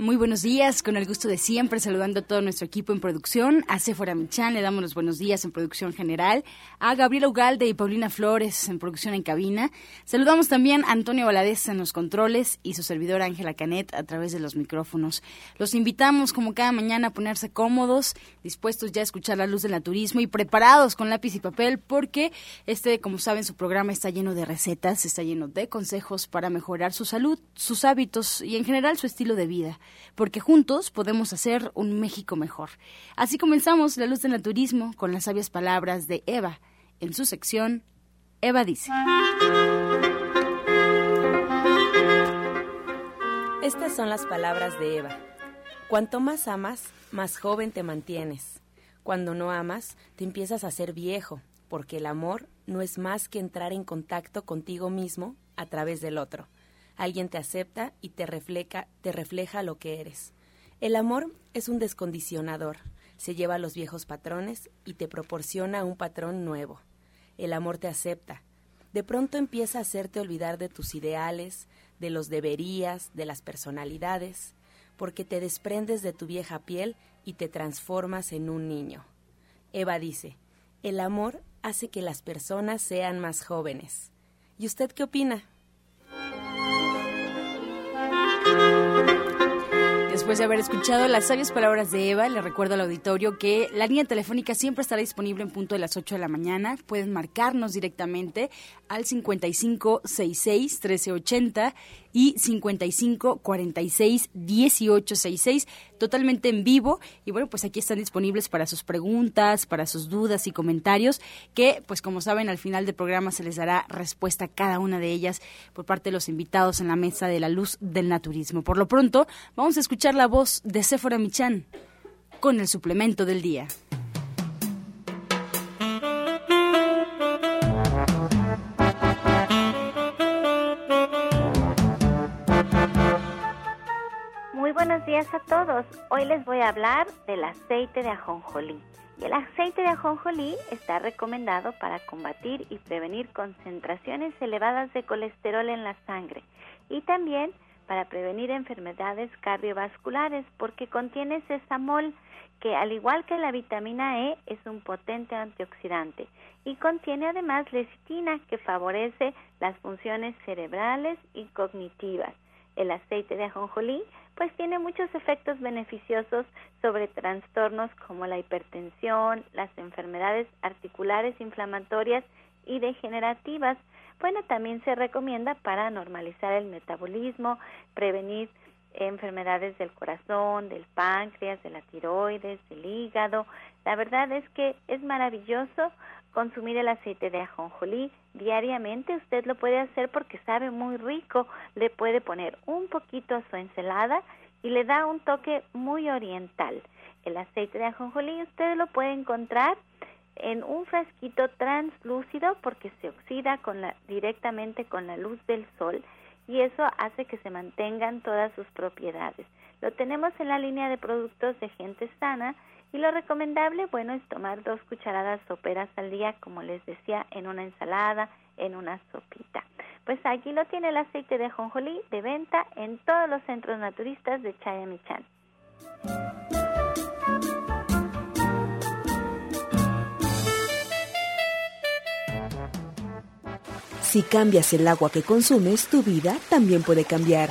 Muy buenos días, con el gusto de siempre, saludando a todo nuestro equipo en producción. A Sephora Michan le damos los buenos días en producción general. A Gabriela Ugalde y Paulina Flores en producción en cabina. Saludamos también a Antonio Valadez en los controles y su servidora Ángela Canet a través de los micrófonos. Los invitamos, como cada mañana, a ponerse cómodos, dispuestos ya a escuchar la luz del naturismo y preparados con lápiz y papel, porque este, como saben, su programa está lleno de recetas, está lleno de consejos para mejorar su salud, sus hábitos y en general su estilo de vida porque juntos podemos hacer un México mejor. Así comenzamos La Luz del Naturismo con las sabias palabras de Eva en su sección Eva dice. Estas son las palabras de Eva. Cuanto más amas, más joven te mantienes. Cuando no amas, te empiezas a ser viejo, porque el amor no es más que entrar en contacto contigo mismo a través del otro. Alguien te acepta y te refleja, te refleja lo que eres. El amor es un descondicionador. Se lleva los viejos patrones y te proporciona un patrón nuevo. El amor te acepta. De pronto empieza a hacerte olvidar de tus ideales, de los deberías, de las personalidades, porque te desprendes de tu vieja piel y te transformas en un niño. Eva dice, el amor hace que las personas sean más jóvenes. ¿Y usted qué opina? Después de haber escuchado las sabias palabras de Eva, le recuerdo al auditorio que la línea telefónica siempre estará disponible en punto de las 8 de la mañana. Pueden marcarnos directamente al 5566 1380 y 55 46 18 66 totalmente en vivo. Y bueno pues aquí están disponibles para sus preguntas para sus dudas y comentarios que pues como saben al final del programa se les dará respuesta a cada una de ellas por parte de los invitados en la mesa de la luz del naturismo. Por lo pronto vamos a escuchar la voz de Sephora Michan con el suplemento del día días a todos. Hoy les voy a hablar del aceite de ajonjolí. Y el aceite de ajonjolí está recomendado para combatir y prevenir concentraciones elevadas de colesterol en la sangre y también para prevenir enfermedades cardiovasculares porque contiene sesamol que al igual que la vitamina E es un potente antioxidante y contiene además lecitina que favorece las funciones cerebrales y cognitivas. El aceite de ajonjolí pues tiene muchos efectos beneficiosos sobre trastornos como la hipertensión, las enfermedades articulares inflamatorias y degenerativas. Bueno, también se recomienda para normalizar el metabolismo, prevenir enfermedades del corazón, del páncreas, de la tiroides, del hígado. La verdad es que es maravilloso consumir el aceite de ajonjolí diariamente. Usted lo puede hacer porque sabe muy rico. Le puede poner un poquito a su ensalada y le da un toque muy oriental. El aceite de ajonjolí usted lo puede encontrar en un frasquito translúcido porque se oxida directamente con la luz del sol y eso hace que se mantengan todas sus propiedades. Lo tenemos en la línea de productos de gente sana y lo recomendable, bueno, es tomar dos cucharadas soperas al día, como les decía, en una ensalada, en una sopita. Pues aquí lo tiene el aceite de jonjolí de venta en todos los centros naturistas de Chayamichán. Si cambias el agua que consumes, tu vida también puede cambiar.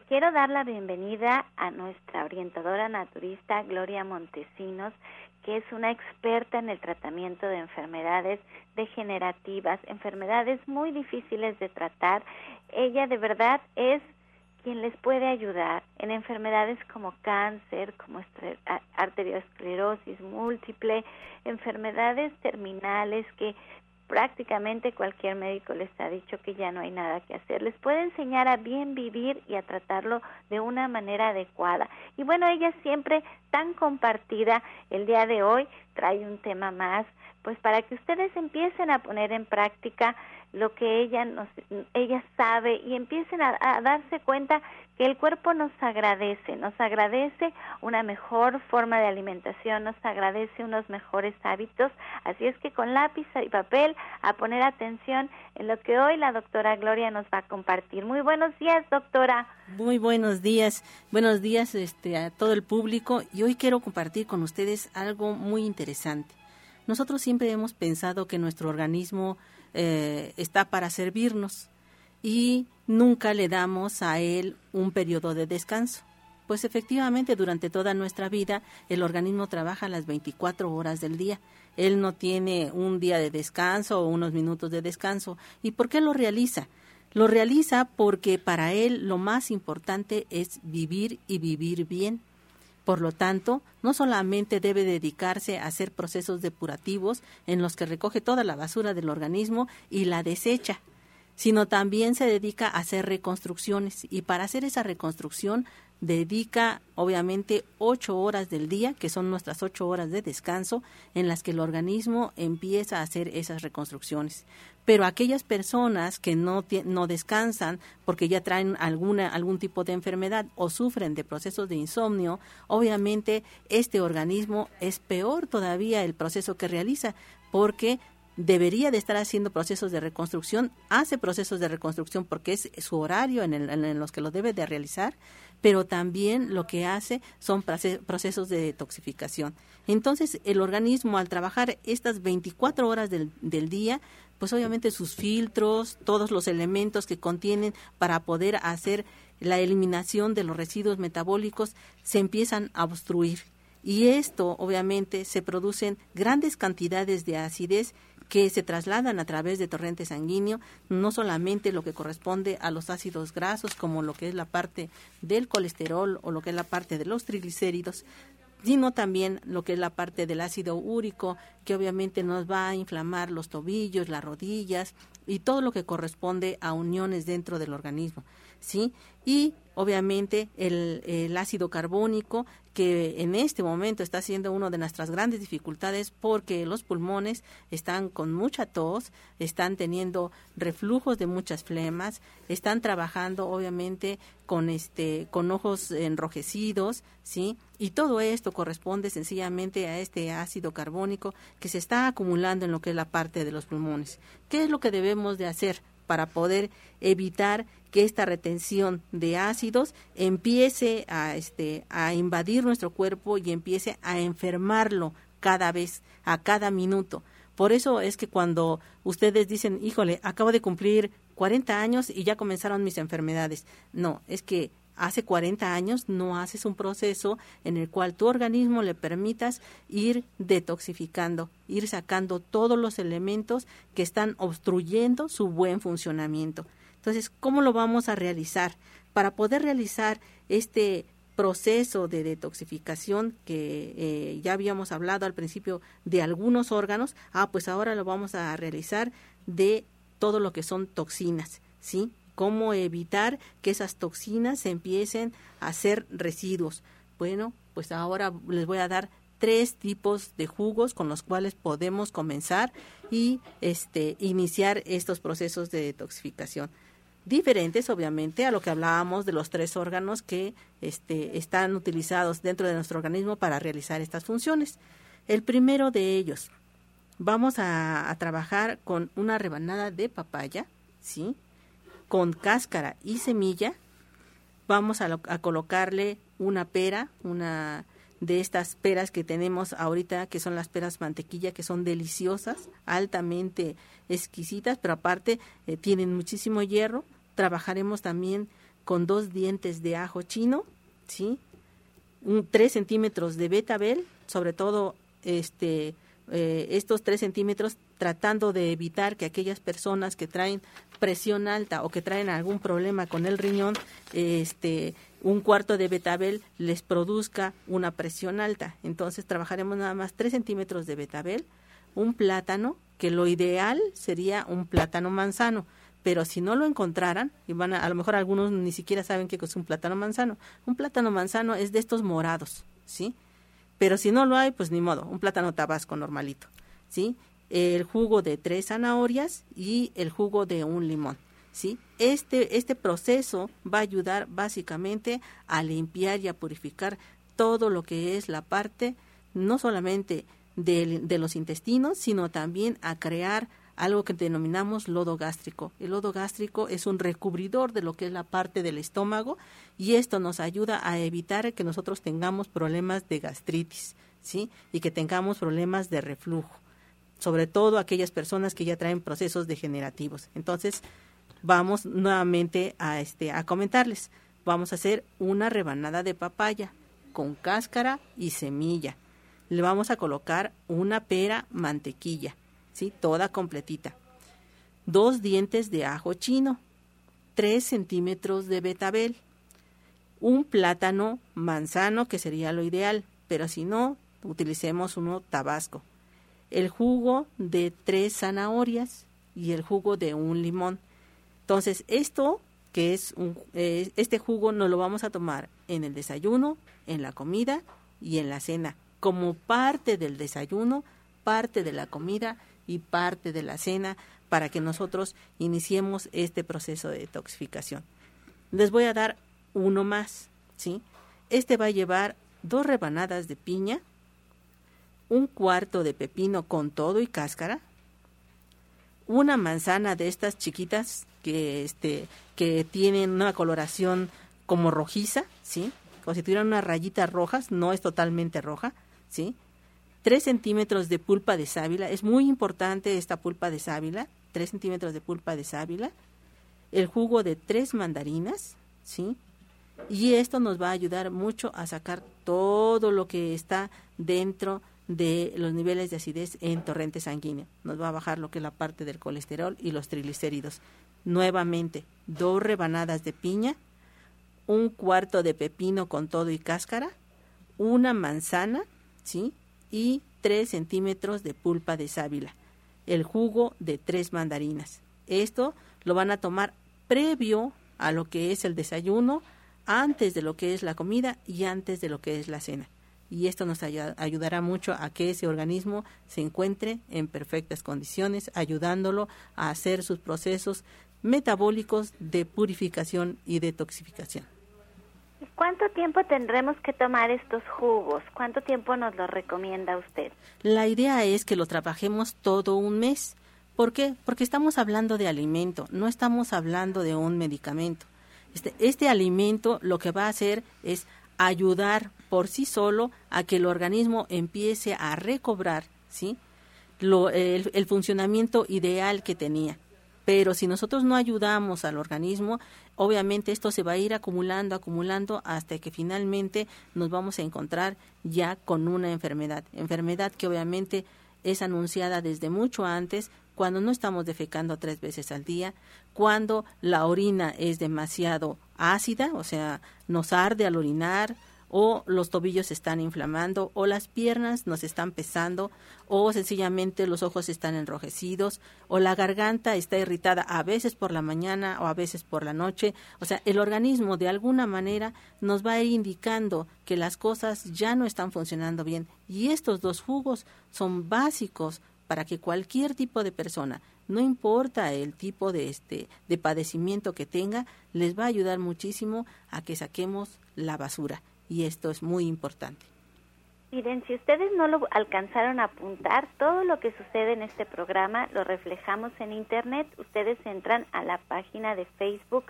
Quiero dar la bienvenida a nuestra orientadora naturista Gloria Montesinos, que es una experta en el tratamiento de enfermedades degenerativas, enfermedades muy difíciles de tratar. Ella de verdad es quien les puede ayudar en enfermedades como cáncer, como arteriosclerosis múltiple, enfermedades terminales que prácticamente cualquier médico les ha dicho que ya no hay nada que hacer. Les puede enseñar a bien vivir y a tratarlo de una manera adecuada. Y bueno, ella siempre tan compartida, el día de hoy trae un tema más, pues para que ustedes empiecen a poner en práctica lo que ella nos, ella sabe y empiecen a, darse cuenta que el cuerpo nos agradece, nos agradece una mejor forma de alimentación, nos agradece unos mejores hábitos, así es que con lápiz y papel a poner atención en lo que hoy la doctora Gloria nos va a compartir. Muy buenos días, doctora. Muy buenos días, buenos días este, a todo el público y hoy quiero compartir con ustedes algo muy interesante. Nosotros siempre hemos pensado que nuestro organismo eh, está para servirnos y nunca le damos a él un periodo de descanso. Pues efectivamente durante toda nuestra vida el organismo trabaja las 24 horas del día. Él no tiene un día de descanso o unos minutos de descanso. ¿Y por qué lo realiza? Lo realiza porque para él lo más importante es vivir y vivir bien. Por lo tanto, no solamente debe dedicarse a hacer procesos depurativos en los que recoge toda la basura del organismo y la desecha, sino también se dedica a hacer reconstrucciones y para hacer esa reconstrucción dedica obviamente ocho horas del día, que son nuestras ocho horas de descanso, en las que el organismo empieza a hacer esas reconstrucciones. Pero aquellas personas que no, no descansan porque ya traen alguna, algún tipo de enfermedad o sufren de procesos de insomnio, obviamente este organismo es peor todavía el proceso que realiza porque debería de estar haciendo procesos de reconstrucción, hace procesos de reconstrucción porque es su horario en, en los que lo debe de realizar, pero también lo que hace son procesos de detoxificación. Entonces, el organismo al trabajar estas 24 horas del, del día, pues obviamente sus filtros, todos los elementos que contienen para poder hacer la eliminación de los residuos metabólicos se empiezan a obstruir. Y esto, obviamente, se producen grandes cantidades de acidez que se trasladan a través de torrente sanguíneo, no solamente lo que corresponde a los ácidos grasos, como lo que es la parte del colesterol o lo que es la parte de los triglicéridos, sino también lo que es la parte del ácido úrico, que obviamente nos va a inflamar los tobillos, las rodillas y todo lo que corresponde a uniones dentro del organismo, ¿sí? Y obviamente el, el ácido carbónico, que en este momento está siendo una de nuestras grandes dificultades porque los pulmones están con mucha tos, están teniendo reflujos de muchas flemas, están trabajando obviamente con este con ojos enrojecidos, ¿sí? Y todo esto corresponde sencillamente a este ácido carbónico que se está acumulando en lo que es la parte de los pulmones. ¿Qué es lo que debemos de hacer para poder evitar que esta retención de ácidos empiece a, este, a invadir nuestro cuerpo y empiece a enfermarlo cada vez, a cada minuto. Por eso es que cuando ustedes dicen, híjole, acabo de cumplir 40 años y ya comenzaron mis enfermedades. No, es que hace 40 años no haces un proceso en el cual tu organismo le permitas ir detoxificando, ir sacando todos los elementos que están obstruyendo su buen funcionamiento. Entonces, ¿cómo lo vamos a realizar? Para poder realizar este proceso de detoxificación que eh, ya habíamos hablado al principio de algunos órganos, ah, pues ahora lo vamos a realizar de todo lo que son toxinas, ¿sí? Cómo evitar que esas toxinas se empiecen a ser residuos. Bueno, pues ahora les voy a dar tres tipos de jugos con los cuales podemos comenzar y este iniciar estos procesos de detoxificación diferentes obviamente a lo que hablábamos de los tres órganos que este, están utilizados dentro de nuestro organismo para realizar estas funciones. El primero de ellos, vamos a, trabajar con una rebanada de papaya, ¿sí? Con cáscara y semilla. Vamos a, a colocarle una pera, una de estas peras que tenemos ahorita, que son las peras mantequilla, que son deliciosas, altamente exquisitas, pero aparte eh, tienen muchísimo hierro. Trabajaremos también con dos dientes de ajo chino, ¿sí? Un, tres centímetros de betabel, sobre todo este, eh, estos tres centímetros, tratando de evitar que aquellas personas que traen presión alta o que traen algún problema con el riñón, este, un cuarto de betabel les produzca una presión alta. Entonces trabajaremos nada más 3 centímetros de betabel, un plátano, que lo ideal sería un plátano manzano, pero si no lo encontraran, y van a, a lo mejor algunos ni siquiera saben qué es un plátano manzano, un plátano manzano es de estos morados, ¿sí? Pero si no lo hay, pues ni modo, un plátano tabasco normalito, ¿sí? El jugo de tres zanahorias y el jugo de un limón. ¿sí? Este, este proceso va a ayudar básicamente a limpiar y a purificar todo lo que es la parte, no solamente de, de los intestinos, sino también a crear algo que denominamos lodo gástrico. El lodo gástrico es un recubridor de lo que es la parte del estómago y esto nos ayuda a evitar que nosotros tengamos problemas de gastritis, ¿sí? Y que tengamos problemas de reflujo, sobre todo aquellas personas que ya traen procesos degenerativos. Entonces, vamos nuevamente a, este, a comentarles. Vamos a hacer una rebanada de papaya con cáscara y semilla. Le vamos a colocar una pera mantequilla, ¿sí? Toda completita. Dos dientes de ajo chino, tres centímetros de betabel, un plátano manzano, que sería lo ideal, pero si no, utilicemos uno tabasco. El jugo de tres zanahorias y el jugo de un limón. Entonces, esto que es un, eh, este jugo no lo vamos a tomar en el desayuno, en la comida y en la cena, como parte del desayuno, parte de la comida y parte de la cena para que nosotros iniciemos este proceso de detoxificación. Les voy a dar uno más, ¿sí? Este va a llevar dos rebanadas de piña, un cuarto de pepino con todo y cáscara, una manzana de estas chiquitas que este que tienen una coloración como rojiza, ¿sí? Como si tuvieran unas rayitas rojas, no es totalmente roja, ¿sí? Tres centímetros de pulpa de sábila, es muy importante esta pulpa de sábila, tres centímetros de pulpa de sábila, el jugo de tres mandarinas, ¿sí? Y esto nos va a ayudar mucho a sacar todo lo que está dentro de los niveles de acidez en torrente sanguíneo. Nos va a bajar lo que es la parte del colesterol y los triglicéridos. Nuevamente, dos rebanadas de piña, un cuarto de pepino con todo y cáscara, una manzana, ¿sí? Y tres centímetros de pulpa de sábila, el jugo de tres mandarinas. Esto lo van a tomar previo a lo que es el desayuno, antes de lo que es la comida y antes de lo que es la cena y esto nos ayudará mucho a que ese organismo se encuentre en perfectas condiciones, ayudándolo a hacer sus procesos metabólicos de purificación y detoxificación. ¿Cuánto tiempo tendremos que tomar estos jugos? ¿Cuánto tiempo nos lo recomienda usted? La idea es que lo trabajemos todo un mes. ¿Por qué? Porque estamos hablando de alimento, no estamos hablando de un medicamento. Este, este alimento lo que va a hacer es ayudar por sí solo a que el organismo empiece a recobrar ¿sí? Lo, el, el funcionamiento ideal que tenía. Pero si nosotros no ayudamos al organismo, obviamente esto se va a ir acumulando, acumulando hasta que finalmente nos vamos a encontrar ya con una enfermedad. Enfermedad que obviamente es anunciada desde mucho antes, cuando no estamos defecando tres veces al día, cuando la orina es demasiado ácida, o sea, nos arde al orinar, o los tobillos se están inflamando, o las piernas nos están pesando, o sencillamente los ojos están enrojecidos, o la garganta está irritada a veces por la mañana o a veces por la noche. O sea, el organismo de alguna manera nos va a ir indicando que las cosas ya no están funcionando bien. Y estos dos jugos son básicos para que cualquier tipo de persona, no importa el tipo de este de padecimiento que tenga, les va a ayudar muchísimo a que saquemos la basura y esto es muy importante. Miren, si ustedes no lo alcanzaron a apuntar, todo lo que sucede en este programa lo reflejamos en Internet. Ustedes entran a la página de Facebook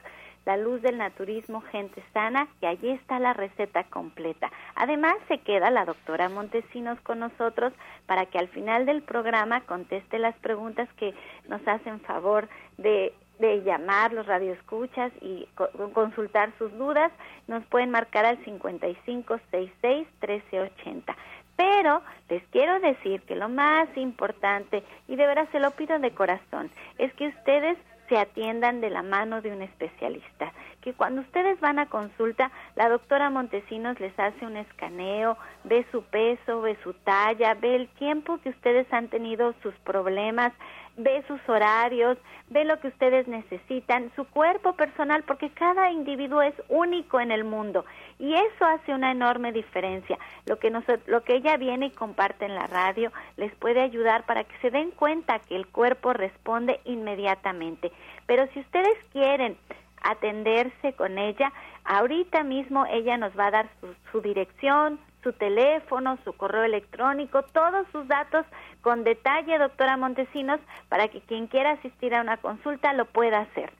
La Luz del Naturismo Gente Sana, y allí está la receta completa. Además, se queda la doctora Montesinos con nosotros para que al final del programa conteste las preguntas que nos hacen favor de de llamar los radioescuchas y consultar sus dudas, nos pueden marcar al 5566-1380. Pero les quiero decir que lo más importante, y de verdad se lo pido de corazón, es que ustedes se atiendan de la mano de un especialista. Que cuando ustedes van a consulta, la doctora Montesinos les hace un escaneo, ve su peso, ve su talla, ve el tiempo que ustedes han tenido sus problemas, ve sus horarios, ve lo que ustedes necesitan, su cuerpo personal, porque cada individuo es único en el mundo y eso hace una enorme diferencia. Lo que, lo que ella viene y comparte en la radio les puede ayudar para que se den cuenta que el cuerpo responde inmediatamente. Pero si ustedes quieren atenderse con ella, ahorita mismo ella nos va a dar su, su dirección, su teléfono, su correo electrónico, todos sus datos con detalle, doctora Montesinos, para que quien quiera asistir a una consulta lo pueda hacer.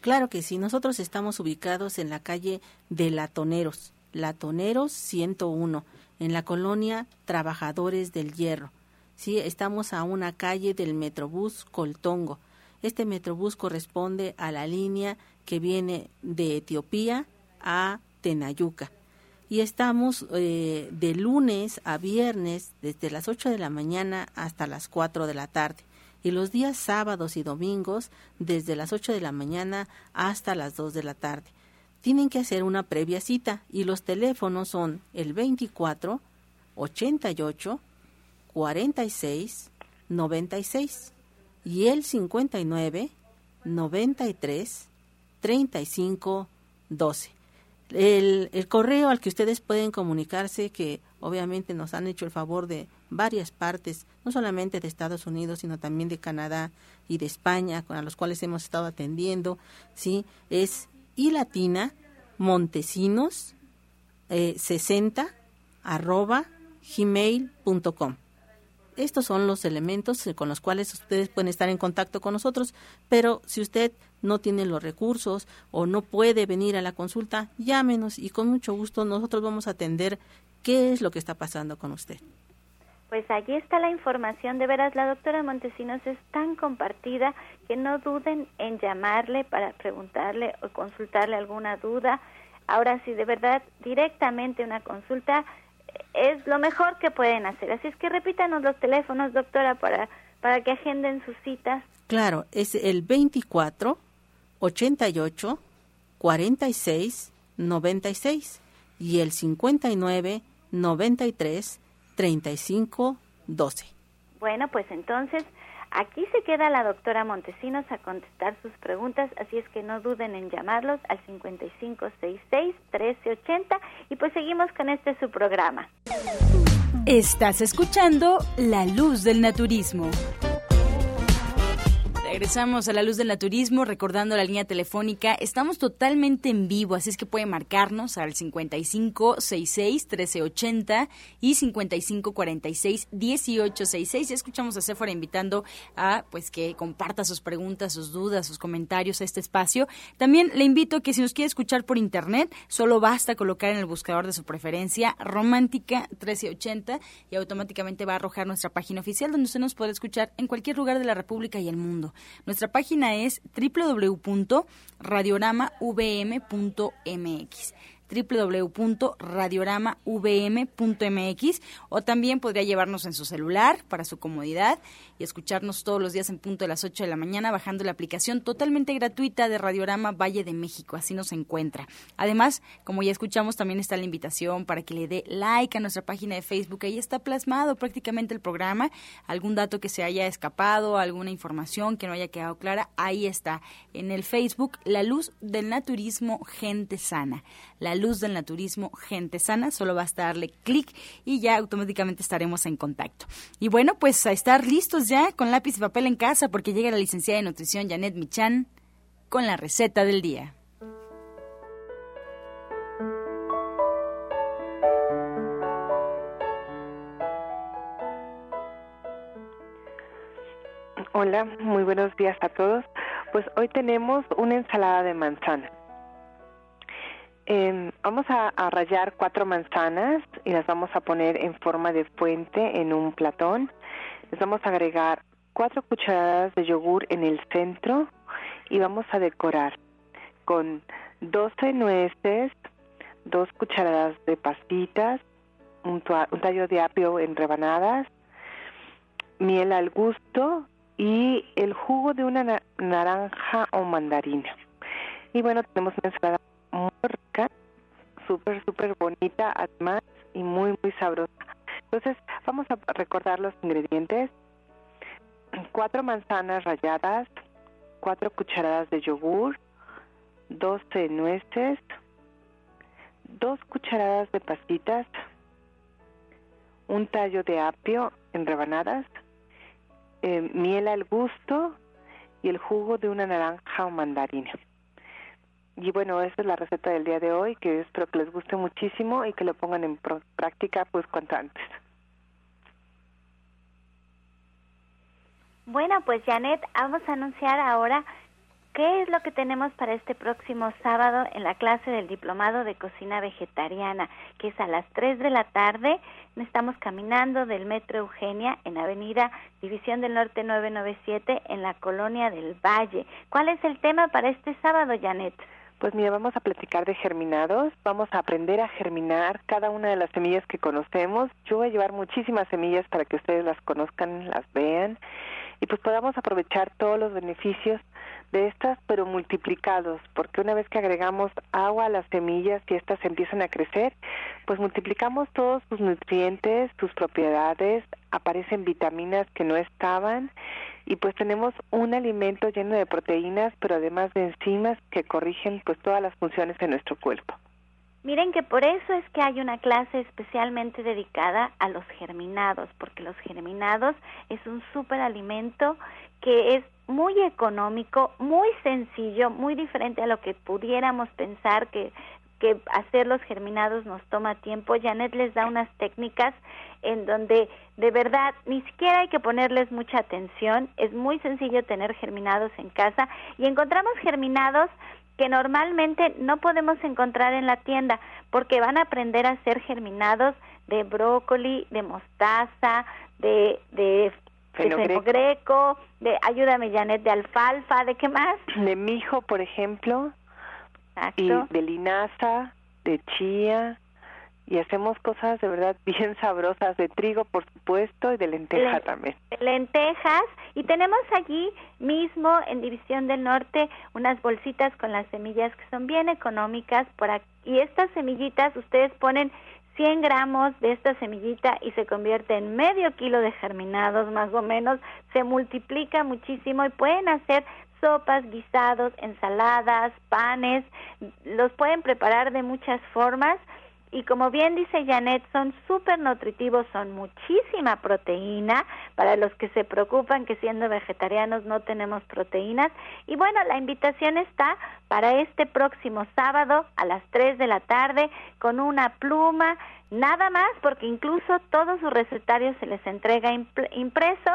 Claro que sí, nosotros estamos ubicados en la calle de Latoneros, Latoneros 101, en la colonia Trabajadores del Hierro. Sí, estamos a una calle del Metrobús Coltongo. Este Metrobús corresponde a la línea que viene de Etiopía a Tenayuca y estamos eh, de lunes a viernes desde las 8 de la mañana hasta las 4 de la tarde y los días sábados y domingos desde las 8 de la mañana hasta las 2 de la tarde. Tienen que hacer una previa cita y los teléfonos son el 24 88 46 96 y el 59 93 35 12. El, el, correo al que ustedes pueden comunicarse, que obviamente nos han hecho el favor de varias partes, no solamente de Estados Unidos, sino también de Canadá y de España, con a los cuales hemos estado atendiendo, sí, es y latina montesinos eh, 60 arroba gmail.com. Estos son los elementos con los cuales ustedes pueden estar en contacto con nosotros, pero si usted no tiene los recursos o no puede venir a la consulta, llámenos y con mucho gusto nosotros vamos a atender qué es lo que está pasando con usted. Pues allí está la información, de veras la doctora Montesinos es tan compartida que no duden en llamarle para preguntarle o consultarle alguna duda. Ahora sí, de verdad, directamente una consulta es lo mejor que pueden hacer. Así es que repítanos los teléfonos, doctora, para, para que agenden sus citas. Claro, es el 24 88 46 96 y el 59 93 35 12. Bueno, pues entonces Aquí se queda la doctora Montesinos a contestar sus preguntas, así es que no duden en llamarlos al 5566-1380 y pues seguimos con este su programa. Estás escuchando La Luz del Naturismo. Regresamos a la luz del naturismo, recordando la línea telefónica. Estamos totalmente en vivo, así es que puede marcarnos al 5566-1380 y 5546-1866. Ya escuchamos a Sephora invitando a pues que comparta sus preguntas, sus dudas, sus comentarios a este espacio. También le invito a que si nos quiere escuchar por internet, solo basta colocar en el buscador de su preferencia Romántica 1380 y automáticamente va a arrojar nuestra página oficial donde usted nos puede escuchar en cualquier lugar de la República y el mundo. Nuestra página es www.radioramavm.mx www.radioramavm.mx o también podría llevarnos en su celular para su comodidad y escucharnos todos los días en punto de las 8 de la mañana bajando la aplicación totalmente gratuita de Radiorama Valle de México, así nos encuentra. Además, como ya escuchamos, también está la invitación para que le dé like a nuestra página de Facebook, ahí está plasmado prácticamente el programa, algún dato que se haya escapado, alguna información que no haya quedado clara, ahí está en el Facebook La Luz del Naturismo Gente Sana. La Luz del Naturismo Gente Sana, solo basta darle clic y ya automáticamente estaremos en contacto. Y bueno, pues a estar listos ya con lápiz y papel en casa porque llega la licenciada de nutrición Janet Michan con la receta del día. Hola, muy buenos días a todos. Pues hoy tenemos una ensalada de manzana. Em, vamos a, rallar cuatro manzanas y las vamos a poner en forma de fuente en un platón. Les vamos a agregar cuatro cucharadas de yogur en el centro y vamos a decorar con 12 nueces, dos cucharadas de pastitas, un, tallo de apio en rebanadas, miel al gusto y el jugo de una naranja o mandarina. Y bueno, tenemos una ensalada rica, súper, súper bonita, además, y muy, muy sabrosa. Entonces, vamos a recordar los ingredientes. Cuatro manzanas ralladas, cuatro cucharadas de yogur, 12 nueces, dos cucharadas de pastitas, un tallo de apio en rebanadas, eh, miel al gusto y el jugo de una naranja o mandarina. Y bueno, esa es la receta del día de hoy, que espero que les guste muchísimo y que lo pongan en práctica pues cuanto antes. Bueno, pues Janet, vamos a anunciar ahora qué es lo que tenemos para este próximo sábado en la clase del Diplomado de Cocina Vegetariana, que es a las 3 de la tarde. Estamos caminando del Metro Eugenia en Avenida División del Norte 997 en la Colonia del Valle. ¿Cuál es el tema para este sábado, Janet? Pues mira, vamos a platicar de germinados, vamos a aprender a germinar cada una de las semillas que conocemos. Yo voy a llevar muchísimas semillas para que ustedes las conozcan, las vean y pues podamos aprovechar todos los beneficios de estas, pero multiplicados, porque una vez que agregamos agua a las semillas y estas empiezan a crecer, pues multiplicamos todos sus nutrientes, sus propiedades, aparecen vitaminas que no estaban y pues tenemos un alimento lleno de proteínas, pero además de enzimas que corrigen pues todas las funciones de nuestro cuerpo. Miren que por eso es que hay una clase especialmente dedicada a los germinados, porque los germinados es un superalimento que es muy económico, muy sencillo, muy diferente a lo que pudiéramos pensar que que hacer los germinados nos toma tiempo. Janet les da unas técnicas en donde de verdad ni siquiera hay que ponerles mucha atención. Es muy sencillo tener germinados en casa y encontramos germinados que normalmente no podemos encontrar en la tienda porque van a aprender a hacer germinados de brócoli, de mostaza, de, de fenogreco, de, ayúdame Janet, de alfalfa, ¿de qué más? De mijo, por ejemplo. Y de linaza, de chía, y hacemos cosas de verdad bien sabrosas, de trigo por supuesto y de lenteja también. Lentejas, y tenemos allí mismo en División del Norte unas bolsitas con las semillas que son bien económicas, por aquí, y estas semillitas ustedes ponen 100 gramos de esta semillita y se convierte en medio kilo de germinados más o menos, se multiplica muchísimo y pueden hacer sopas, guisados, ensaladas, panes, los pueden preparar de muchas formas y como bien dice Janet, son súper nutritivos, son muchísima proteína para los que se preocupan que siendo vegetarianos no tenemos proteínas. Y bueno, la invitación está para este próximo sábado a las 3 de la tarde con una pluma, nada más, porque incluso todos sus recetarios se les entrega impreso.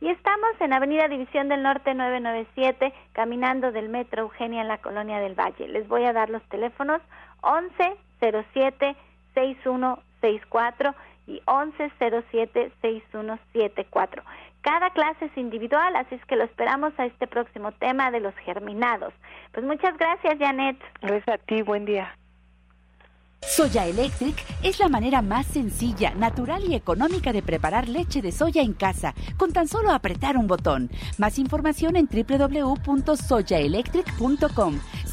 Y estamos en Avenida División del Norte 997, caminando del Metro Eugenia en la Colonia del Valle. Les voy a dar los teléfonos 1107 6164 y 1107 6174. Cada clase es individual, así es que lo esperamos a este próximo tema de los germinados. Pues muchas gracias, Janet. Gracias a ti, buen día. Soya Electric es la manera más sencilla, natural y económica de preparar leche de soya en casa, con tan solo apretar un botón. Más información en www.soyaelectric.com.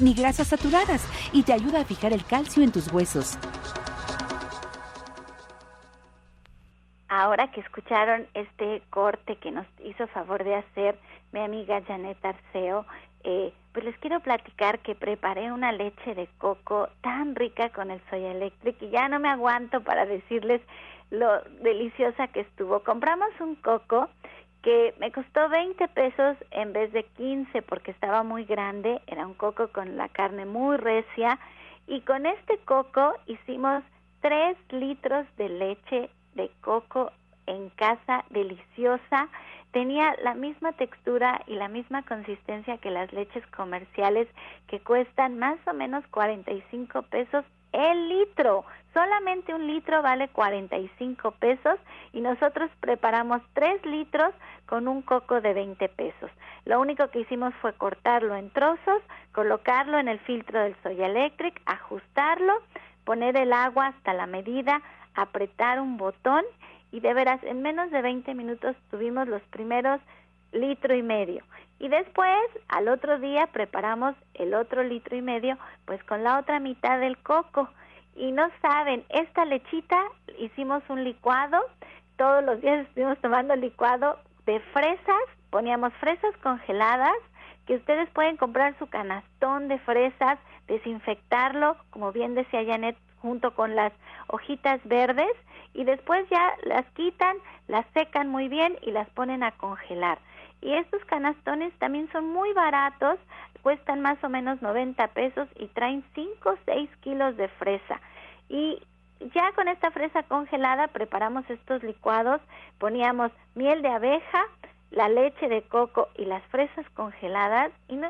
ni grasas saturadas y te ayuda a fijar el calcio en tus huesos. Ahora que escucharon este corte que nos hizo favor de hacer mi amiga Janet Arceo, eh, pues les quiero platicar que preparé una leche de coco tan rica con el Soya Electric y ya no me aguanto para decirles lo deliciosa que estuvo. Compramos un coco que me costó 20 pesos en vez de 15 porque estaba muy grande, era un coco con la carne muy recia y con este coco hicimos 3 litros de leche de coco en casa deliciosa. Tenía la misma textura y la misma consistencia que las leches comerciales que cuestan más o menos 45 pesos el litro. Solamente un litro vale 45 pesos y nosotros preparamos 3 litros con un coco de 20 pesos. Lo único que hicimos fue cortarlo en trozos, colocarlo en el filtro del Soya Electric, ajustarlo, poner el agua hasta la medida, apretar un botón y de veras en menos de 20 minutos tuvimos los primeros litro y medio. Y después, al otro día, preparamos el otro litro y medio, pues con la otra mitad del coco. Y no saben, esta lechita hicimos un licuado, todos los días estuvimos tomando licuado de fresas, poníamos fresas congeladas, que ustedes pueden comprar su canastón de fresas, desinfectarlo, como bien decía Janet, junto con las hojitas verdes, y después ya las quitan, las secan muy bien y las ponen a congelar. Y estos canastones también son muy baratos, cuestan más o menos 90 pesos y traen 5 o 6 kilos de fresa. Y ya con esta fresa congelada preparamos estos licuados, poníamos miel de abeja, la leche de coco y las fresas congeladas y no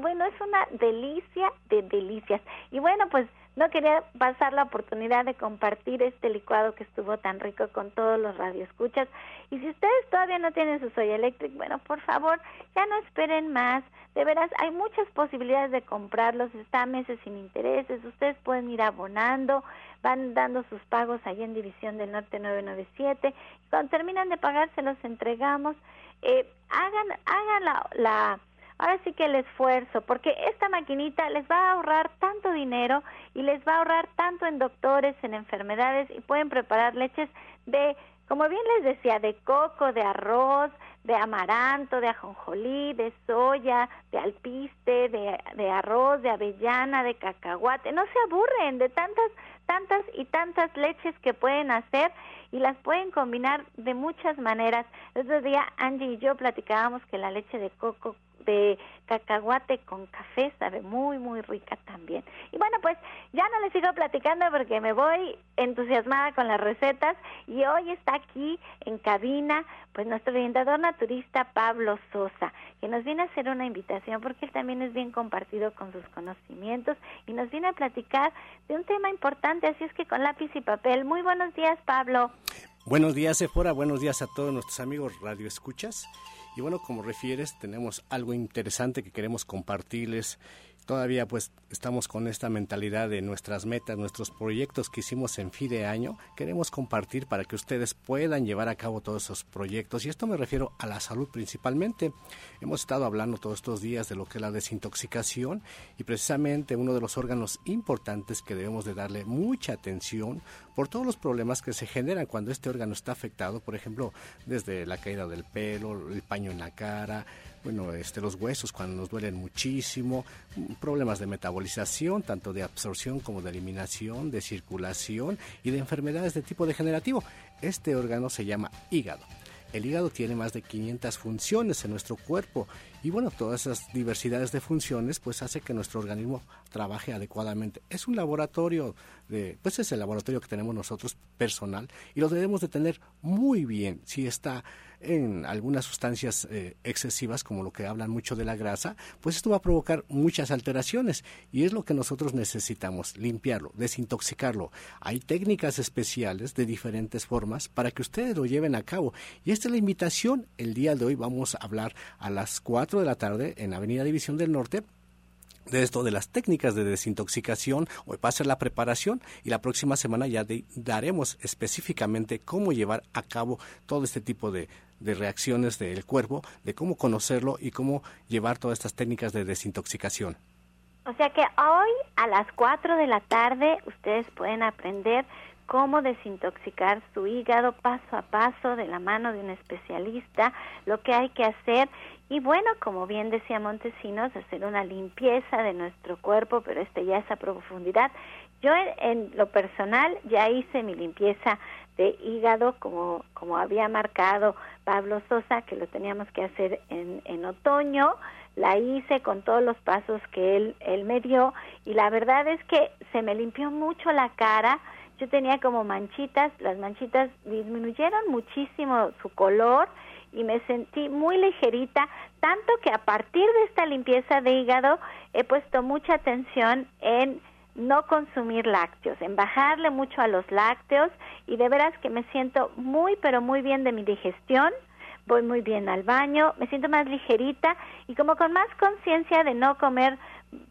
bueno es una delicia de delicias y bueno pues no quería pasar la oportunidad de compartir este licuado que estuvo tan rico con todos los radioescuchas. Y si ustedes todavía no tienen su Soy Electric, bueno, por favor, ya no esperen más. De veras, hay muchas posibilidades de comprarlos. Está meses sin intereses. Ustedes pueden ir abonando, van dando sus pagos allí en División del Norte 997. Cuando terminan de pagar, se los entregamos. Eh, hagan, hagan la, la ahora sí que el esfuerzo, porque esta maquinita les va a ahorrar tanto dinero y les va a ahorrar tanto en doctores, en enfermedades y pueden preparar leches de, como bien les decía, de coco, de arroz, de amaranto, de ajonjolí, de soya, de alpiste, de, arroz, de avellana, de cacahuate. No se aburren de tantas, tantas y tantas leches que pueden hacer y las pueden combinar de muchas maneras. El otro día Angie y yo platicábamos que la leche de coco de cacahuate con café, sabe muy, muy rica también. Y bueno, pues ya no les sigo platicando porque me voy entusiasmada con las recetas y hoy está aquí en cabina pues nuestro orientador naturista Pablo Sosa, que nos viene a hacer una invitación porque él también es bien compartido con sus conocimientos y nos viene a platicar de un tema importante, así es que con lápiz y papel. Muy buenos días, Pablo. Buenos días, Sephora. Buenos días a todos nuestros amigos Radio Escuchas. Y bueno, como refieres, tenemos algo interesante que queremos compartirles todavía pues estamos con esta mentalidad de nuestras metas, nuestros proyectos que hicimos en fin de año, queremos compartir para que ustedes puedan llevar a cabo todos esos proyectos y esto me refiero a la salud principalmente. Hemos estado hablando todos estos días de lo que es la desintoxicación y precisamente uno de los órganos importantes que debemos de darle mucha atención por todos los problemas que se generan cuando este órgano está afectado, por ejemplo, desde la caída del pelo, el paño en la cara, bueno, este, los huesos cuando nos duelen muchísimo, problemas de metabolización, tanto de absorción como de eliminación, de circulación y de enfermedades de tipo degenerativo. Este órgano se llama hígado. El hígado tiene más de 500 funciones en nuestro cuerpo y bueno, todas esas diversidades de funciones pues hace que nuestro organismo trabaje adecuadamente. Es un laboratorio, de, pues es el laboratorio que tenemos nosotros personal y lo debemos de tener muy bien si está en algunas sustancias eh, excesivas, como lo que hablan mucho de la grasa, pues esto va a provocar muchas alteraciones y es lo que nosotros necesitamos, limpiarlo, desintoxicarlo. Hay técnicas especiales de diferentes formas para que ustedes lo lleven a cabo. Y esta es la invitación. El día de hoy vamos a hablar a las 4 de la tarde en Avenida División del Norte de esto de las técnicas de desintoxicación hoy va a ser la preparación y la próxima semana ya daremos específicamente cómo llevar a cabo todo este tipo de, de reacciones del cuerpo, de cómo conocerlo y cómo llevar todas estas técnicas de desintoxicación. O sea que hoy a las 4 de la tarde ustedes pueden aprender cómo desintoxicar su hígado paso a paso de la mano de un especialista, lo que hay que hacer y bueno, como bien decía Montesinos, hacer una limpieza de nuestro cuerpo, pero este ya es a profundidad. Yo en, lo personal ya hice mi limpieza de hígado como, como había marcado Pablo Sosa, que lo teníamos que hacer en, en otoño, la hice con todos los pasos que él, él me dio. Y la verdad es que se me limpió mucho la cara, yo tenía como manchitas, las manchitas disminuyeron muchísimo su color, y me sentí muy ligerita, tanto que a partir de esta limpieza de hígado he puesto mucha atención en no consumir lácteos, en bajarle mucho a los lácteos y de veras que me siento muy pero muy bien de mi digestión, voy muy bien al baño, me siento más ligerita y como con más conciencia de no comer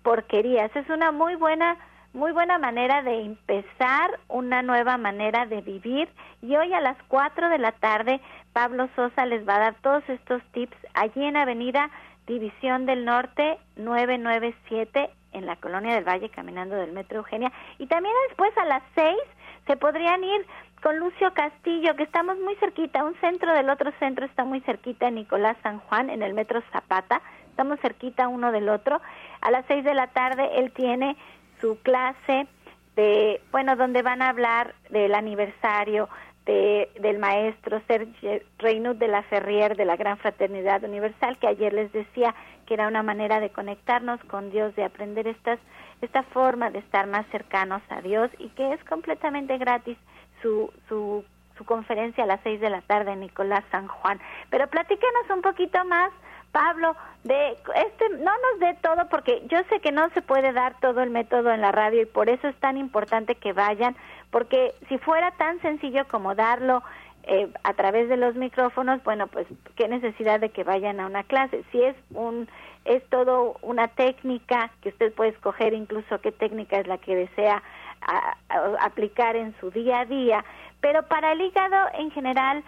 porquerías. Es una muy buena muy buena manera de empezar una nueva manera de vivir y hoy a las 4 de la tarde Pablo Sosa les va a dar todos estos tips allí en Avenida División del Norte 997 en la Colonia del Valle caminando del Metro Eugenia y también después a las 6 se podrían ir con Lucio Castillo, que estamos muy cerquita, un centro del otro centro está muy cerquita, Nicolás San Juan, en el Metro Zapata, estamos cerquita uno del otro. A las seis de la tarde él tiene su clase de, bueno, donde van a hablar del aniversario de, del maestro Sergio Reynud de la Ferrier de la Gran Fraternidad Universal, que ayer les decía que era una manera de conectarnos con Dios, de aprender estas, esta forma de estar más cercanos a Dios y que es completamente gratis su, su, su conferencia a las seis de la tarde, Nicolás San Juan. Pero platícanos un poquito más Pablo, de este no nos dé todo porque yo sé que no se puede dar todo el método en la radio y por eso es tan importante que vayan, porque si fuera tan sencillo como darlo eh, a través de los micrófonos, bueno, pues qué necesidad de que vayan a una clase. Si es un es todo una técnica que usted puede escoger incluso qué técnica es la que desea aplicar en su día a día, pero para el hígado en general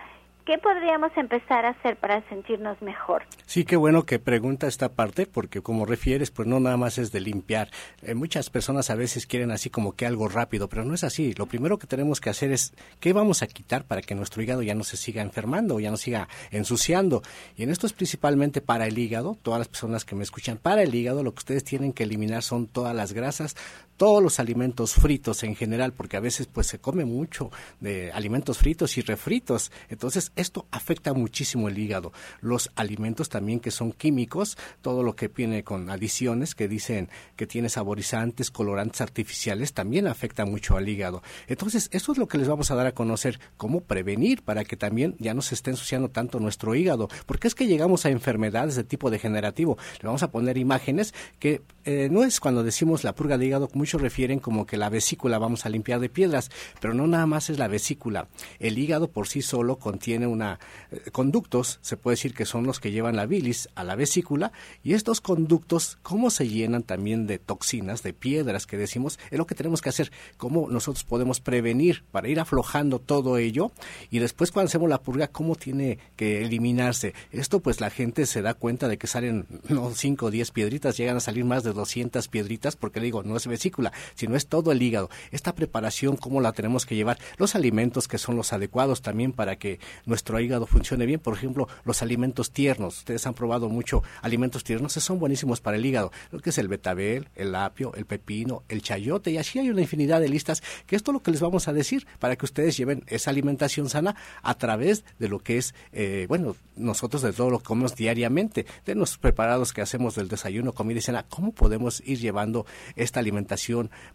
¿Qué podríamos empezar a hacer para sentirnos mejor? Sí, qué bueno que pregunta esta parte, porque como refieres, pues no nada más es de limpiar. Eh, muchas personas a veces quieren así como que algo rápido, pero no es así. Lo primero que tenemos que hacer es qué vamos a quitar para que nuestro hígado ya no se siga enfermando o ya no siga ensuciando. Y en esto es principalmente para el hígado, todas las personas que me escuchan, para el hígado lo que ustedes tienen que eliminar son todas las grasas, todos los alimentos fritos en general, porque a veces pues se come mucho de alimentos fritos y refritos. Entonces esto afecta muchísimo el hígado. Los alimentos también que son químicos, todo lo que viene con adiciones que dicen que tiene saborizantes, colorantes artificiales, también afecta mucho al hígado. Entonces eso es lo que les vamos a dar a conocer, cómo prevenir para que también ya no se esté ensuciando tanto nuestro hígado, porque es que llegamos a enfermedades de tipo degenerativo. Le vamos a poner imágenes que eh, no es cuando decimos la purga de hígado, muchos refieren como que la vesícula vamos a limpiar de piedras, pero no nada más es la vesícula. El hígado por sí solo contiene una eh, conductos, se puede decir que son los que llevan la bilis a la vesícula, y estos conductos, cómo se llenan también de toxinas, de piedras que decimos, es lo que tenemos que hacer, cómo nosotros podemos prevenir para ir aflojando todo ello, y después cuando hacemos la purga, cómo tiene que eliminarse. Esto pues la gente se da cuenta de que salen no 5 o 10 piedritas, llegan a salir más de 200 piedritas, porque le digo, no es vesícula, sino es todo el hígado. Esta preparación, cómo la tenemos que llevar, los alimentos que son los adecuados también para que nuestro hígado funcione bien, por ejemplo, los alimentos tiernos. Ustedes han probado mucho alimentos tiernos, son buenísimos para el hígado, lo que es el betabel, el apio, el pepino, el chayote, y así hay una infinidad de listas, que esto es lo que les vamos a decir para que ustedes lleven esa alimentación sana a través de lo que es, eh, bueno, nosotros de todo lo que comemos diariamente, de los preparados que hacemos del desayuno, comida y cena, ¿cómo podemos ir llevando esta alimentación,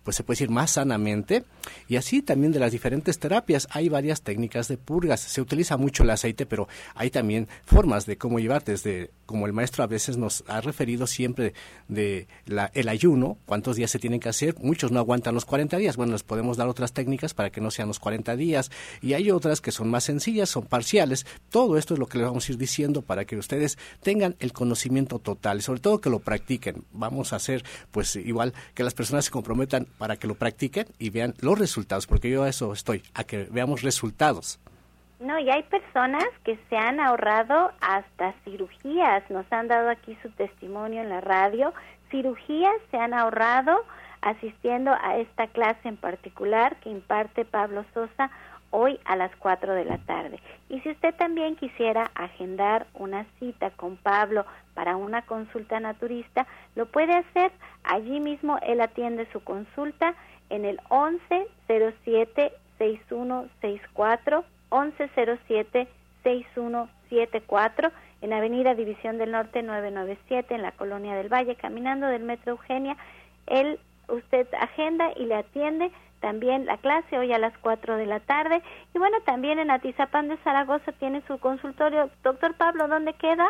pues se puede decir más sanamente. Y así también de las diferentes terapias, hay varias técnicas de purgas. Se utiliza mucho el aceite, pero hay también formas de cómo llevar, desde como el maestro a veces nos ha referido siempre de la, el ayuno, cuántos días se tienen que hacer. Muchos no aguantan los 40 días. Bueno, les podemos dar otras técnicas para que no sean los 40 días. Y hay otras que son más sencillas, son parciales. Todo esto es lo que les vamos a ir diciendo para que ustedes tengan el conocimiento total sobre todo que lo practiquen. Vamos a hacer pues igual que las personas se comprometan para que lo practiquen y vean los resultados, porque yo a eso estoy, a que veamos resultados. No, y hay personas que se han ahorrado hasta cirugías, nos han dado aquí su testimonio en la radio, cirugías se han ahorrado asistiendo a esta clase en particular que imparte Pablo Sosa hoy a las 4 de la tarde. Y si usted también quisiera agendar una cita con Pablo para una consulta naturista, lo puede hacer. Allí mismo él atiende su consulta en el 1107 6164 1107 6174 en Avenida División del Norte 997 en la Colonia del Valle, caminando del Metro Eugenia. Él usted agenda y le atiende también la clase hoy a las 4 de la tarde. Y bueno, también en Atizapán de Zaragoza tiene su consultorio. Doctor Pablo, ¿dónde queda?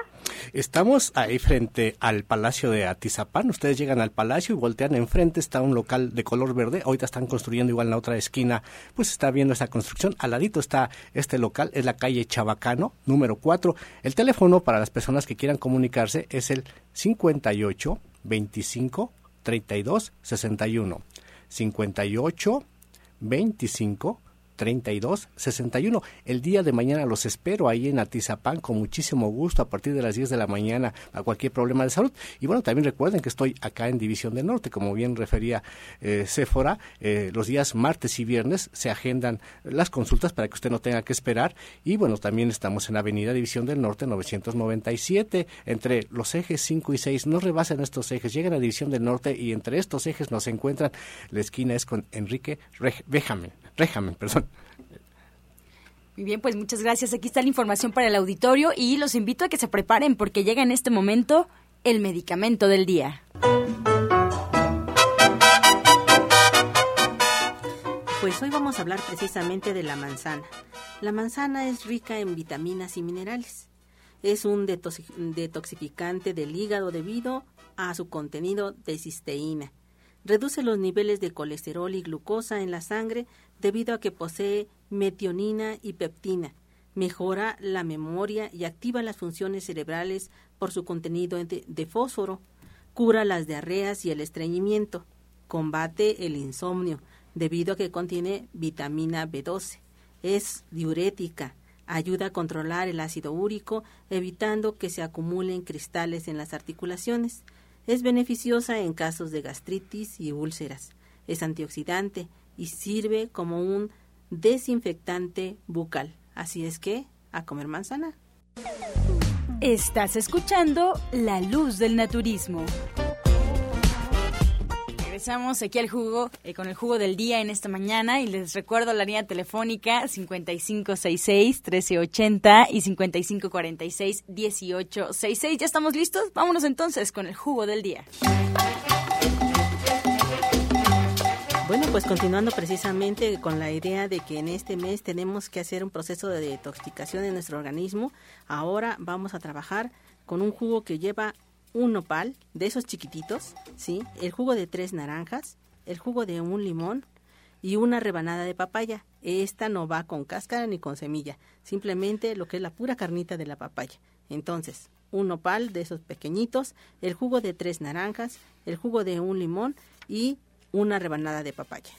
Estamos ahí frente al Palacio de Atizapán. Ustedes llegan al palacio y voltean enfrente. Está un local de color verde. Ahorita están construyendo igual en la otra esquina. Pues está viendo esa construcción. Al ladito está este local. Es la calle Chabacano, número 4. El teléfono para las personas que quieran comunicarse es el 58 25 32 61. 58 25 32 61. El día de mañana los espero ahí en Atizapán con muchísimo gusto a partir de las 10 de la mañana a cualquier problema de salud. Y bueno, también recuerden que estoy acá en División del Norte, como bien refería eh, Céfora, eh, los días martes y viernes se agendan las consultas para que usted no tenga que esperar. Y bueno, también estamos en Avenida División del Norte 997, entre los ejes 5 y 6. No rebasen estos ejes, llegan a División del Norte y entre estos ejes nos encuentran, la esquina es con Enrique Rejamen, perdón. Muy bien, pues muchas gracias. Aquí está la información para el auditorio y los invito a que se preparen porque llega en este momento el medicamento del día. Pues hoy vamos a hablar precisamente de la manzana. La manzana es rica en vitaminas y minerales. Es un detoxificante del hígado debido a su contenido de cisteína. Reduce los niveles de colesterol y glucosa en la sangre debido a que posee metionina y peptina. Mejora la memoria y activa las funciones cerebrales por su contenido de, fósforo. Cura las diarreas y el estreñimiento. Combate el insomnio debido a que contiene vitamina B12. Es diurética. Ayuda a controlar el ácido úrico, evitando que se acumulen cristales en las articulaciones. Es beneficiosa en casos de gastritis y úlceras. Es antioxidante y sirve como un desinfectante bucal. Así es que, a comer manzana. Estás escuchando La Luz del Naturismo. Regresamos aquí al jugo, eh, con el jugo del día en esta mañana y les recuerdo la línea telefónica 5566-1380 y 5546-1866. ¿Ya estamos listos? Vámonos entonces con el jugo del día. Bueno, pues continuando precisamente con la idea de que en este mes tenemos que hacer un proceso de detoxificación de nuestro organismo, ahora vamos a trabajar con un jugo que lleva un nopal, de esos chiquititos, ¿sí? El jugo de tres naranjas, el jugo de un limón y una rebanada de papaya. Esta no va con cáscara ni con semilla, simplemente lo que es la pura carnita de la papaya. Entonces, un nopal de esos pequeñitos, el jugo de tres naranjas, el jugo de un limón y una rebanada de papaya.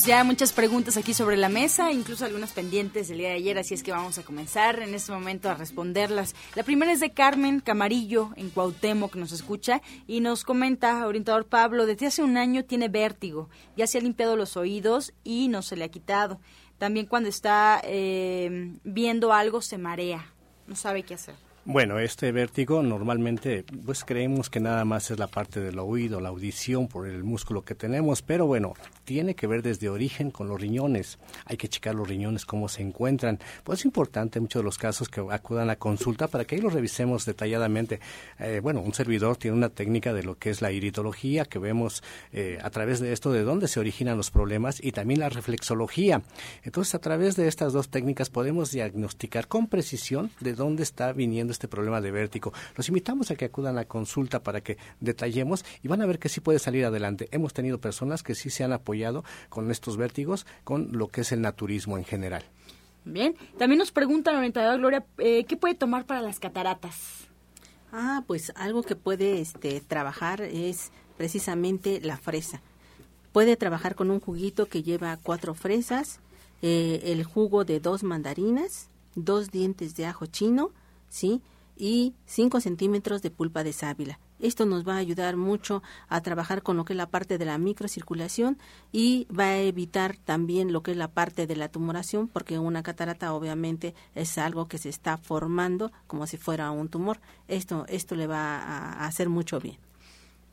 Ya muchas preguntas aquí sobre la mesa, incluso algunas pendientes del día de ayer, así es que vamos a comenzar en este momento a responderlas. La primera es de Carmen Camarillo, en Cuauhtémoc, que nos escucha y nos comenta, orientador Pablo, desde hace un año tiene vértigo, ya se ha limpiado los oídos y no se le ha quitado. También cuando está eh, viendo algo se marea, no sabe qué hacer. Bueno, este vértigo normalmente pues creemos que nada más es la parte del oído, la audición por el músculo que tenemos, pero bueno, tiene que ver desde origen con los riñones. Hay que checar los riñones cómo se encuentran. Pues es importante en muchos de los casos que acudan a consulta para que ahí los revisemos detalladamente. Eh, bueno, un servidor tiene una técnica de lo que es la iridología, que vemos eh, a través de esto de dónde se originan los problemas y también la reflexología. Entonces, a través de estas dos técnicas podemos diagnosticar con precisión de dónde está viniendo este problema de vértigo. Los invitamos a que acudan a consulta para que detallemos y van a ver que sí puede salir adelante. Hemos tenido personas que sí se han apoyado con estos vértigos, con lo que es el naturismo en general. Bien, también nos pregunta la orientadora Gloria, eh, ¿qué puede tomar para las cataratas? Ah, pues algo que puede este, trabajar es precisamente la fresa. Puede trabajar con un juguito que lleva cuatro fresas, eh, el jugo de dos mandarinas, dos dientes de ajo chino, ¿sí? Y cinco centímetros de pulpa de sábila. Esto nos va a ayudar mucho a trabajar con lo que es la parte de la microcirculación y va a evitar también lo que es la parte de la tumoración, porque una catarata obviamente es algo que se está formando como si fuera un tumor. Esto, esto le va a hacer mucho bien.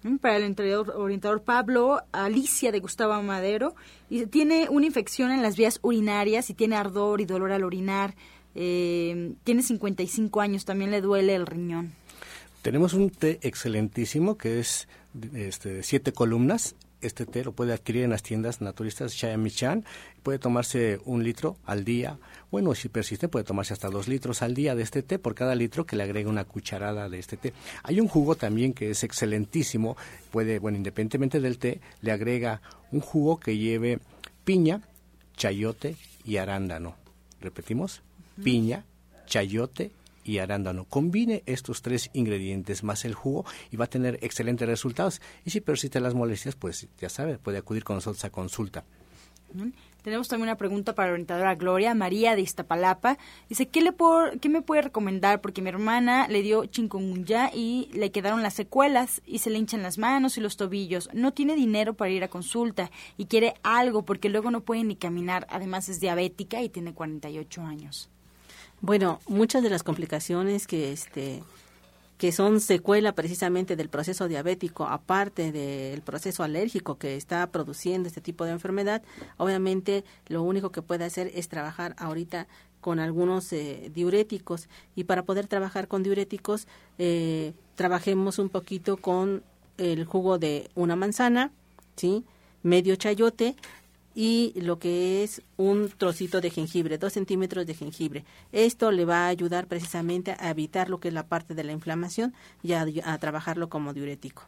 Mm, para el orientador Pablo, Alicia de Gustavo Madero, y tiene una infección en las vías urinarias y tiene ardor y dolor al orinar. Eh, tiene 55 años, también le duele el riñón. Tenemos un té excelentísimo que es este, de siete columnas. Este té lo puede adquirir en las tiendas naturistas Michan. Puede tomarse un litro al día. Bueno, si persiste, puede tomarse hasta dos litros al día de este té por cada litro que le agregue una cucharada de este té. Hay un jugo también que es excelentísimo. Puede, bueno, independientemente del té, le agrega un jugo que lleve piña, chayote y arándano. Repetimos, piña, chayote y arándano. Combine estos tres ingredientes más el jugo y va a tener excelentes resultados. Y si persisten las molestias, pues ya sabe, puede acudir con nosotros a consulta. Tenemos también una pregunta para la orientadora Gloria, María de Iztapalapa. Dice, ¿qué, le ¿qué me puede recomendar? Porque mi hermana le dio chikungunya y le quedaron las secuelas y se le hinchan las manos y los tobillos. No tiene dinero para ir a consulta y quiere algo porque luego no puede ni caminar. Además es diabética y tiene 48 años. Bueno, muchas de las complicaciones que este que son secuela precisamente del proceso diabético, aparte del proceso alérgico que está produciendo este tipo de enfermedad, obviamente lo único que puede hacer es trabajar ahorita con algunos eh, diuréticos. Y para poder trabajar con diuréticos eh, trabajemos un poquito con el jugo de una manzana, sí, medio chayote y lo que es un trocito de jengibre, dos centímetros de jengibre. Esto le va a ayudar precisamente a evitar lo que es la parte de la inflamación y a, trabajarlo como diurético.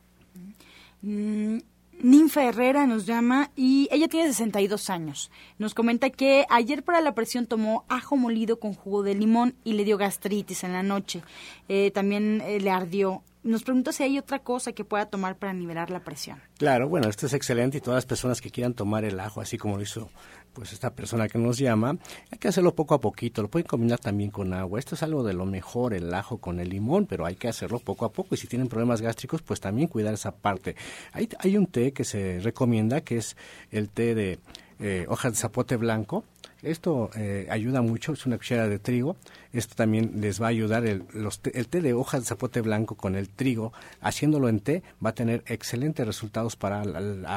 Mm, Ninfa Herrera nos llama y ella tiene 62 años. Nos comenta que ayer para la presión tomó ajo molido con jugo de limón y le dio gastritis en la noche. Eh, también eh, le ardió nos pregunta si hay otra cosa que pueda tomar para nivelar la presión. Claro, bueno, esto es excelente y todas las personas que quieran tomar el ajo, así como lo hizo pues esta persona que nos llama, hay que hacerlo poco a poquito, lo pueden combinar también con agua. Esto es algo de lo mejor, el ajo con el limón, pero hay que hacerlo poco a poco y si tienen problemas gástricos, pues también cuidar esa parte. Hay, hay un té que se recomienda, que es el té de eh, hojas de zapote blanco, esto eh, ayuda mucho, es una cuchara de trigo. Esto también les va a ayudar. El, el té de hojas de zapote blanco con el trigo, haciéndolo en té, va a tener excelentes resultados para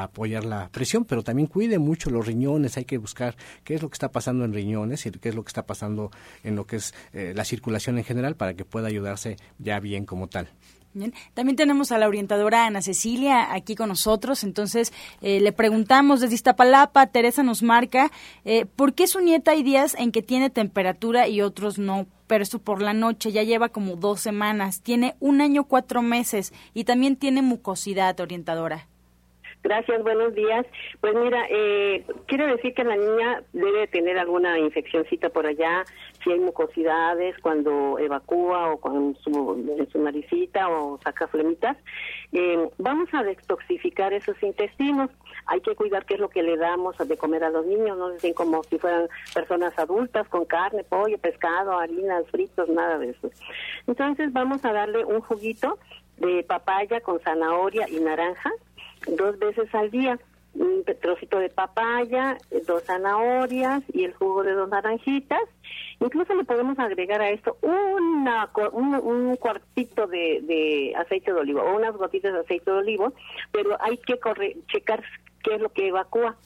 apoyar la presión, pero también cuide mucho los riñones. Hay que buscar qué es lo que está pasando en riñones y qué es lo que está pasando en lo que es eh, la circulación en general para que pueda ayudarse ya bien como tal. También tenemos a la orientadora Ana Cecilia aquí con nosotros, entonces eh, le preguntamos desde Iztapalapa, Teresa nos marca, eh, ¿por qué su nieta hay días en que tiene temperatura y otros no? Pero esto por la noche, ya lleva como dos semanas, tiene un año cuatro meses y también tiene mucosidad, orientadora. Gracias, buenos días. Pues mira, eh, quiero decir que la niña debe tener alguna infeccióncita por allá, si hay mucosidades cuando evacúa o con su, en su naricita o saca flemitas. Eh, vamos a detoxificar esos intestinos. Hay que cuidar qué es lo que le damos de comer a los niños, no dicen como si fueran personas adultas con carne, pollo, pescado, harinas, fritos, nada de eso. Entonces vamos a darle un juguito de papaya con zanahoria y naranja dos veces al día un trocito de papaya, dos zanahorias y el jugo de dos naranjitas. Incluso le podemos agregar a esto una, un, cuartito de, aceite de olivo o unas gotitas de aceite de olivo, pero hay que checar qué es lo que evacúa.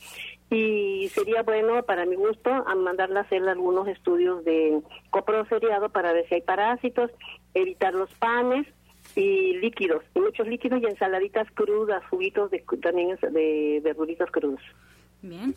Y sería bueno, para mi gusto, a mandarle a hacer algunos estudios de coproceriado para ver si hay parásitos, evitar los panes, y líquidos, muchos líquidos y ensaladitas crudas, juguitos de, también de verduritas crudas. Bien.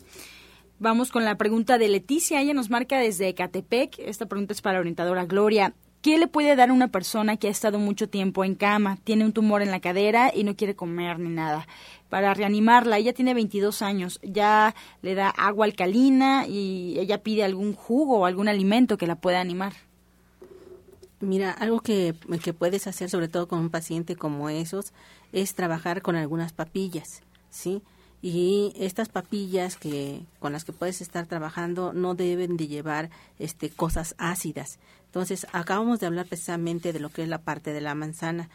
Vamos con la pregunta de Leticia. Ella nos marca desde Ecatepec. Esta pregunta es para la orientadora Gloria. ¿Qué le puede dar una persona que ha estado mucho tiempo en cama, tiene un tumor en la cadera y no quiere comer ni nada? Para reanimarla, ella tiene 22 años, ya le da agua alcalina y ella pide algún jugo o algún alimento que la pueda animar. Mira, algo que, que puedes hacer, sobre todo con un paciente como esos, es trabajar con algunas papillas, ¿sí? y estas papillas que con las que puedes estar trabajando no deben de llevar este cosas ácidas. Entonces, acabamos de hablar precisamente de lo que es la parte de la manzana.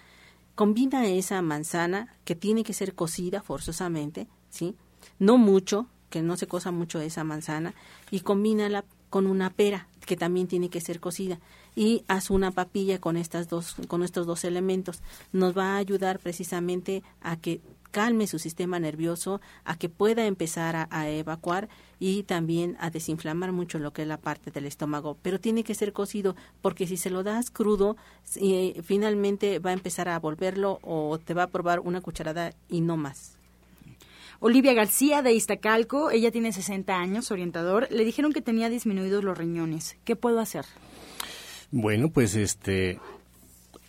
Combina esa manzana que tiene que ser cocida forzosamente, ¿sí? No mucho, que no se cosa mucho esa manzana y combínala con una pera que también tiene que ser cocida y haz una papilla con estas dos con estos dos elementos nos va a ayudar precisamente a que calme su sistema nervioso, a que pueda empezar a, evacuar y también a desinflamar mucho lo que es la parte del estómago. Pero tiene que ser cocido porque si se lo das crudo, eh, finalmente va a empezar a volverlo o te va a probar una cucharada y no más. Olivia García de Iztacalco, ella tiene 60 años, orientador, le dijeron que tenía disminuidos los riñones. ¿Qué puedo hacer? Bueno, pues este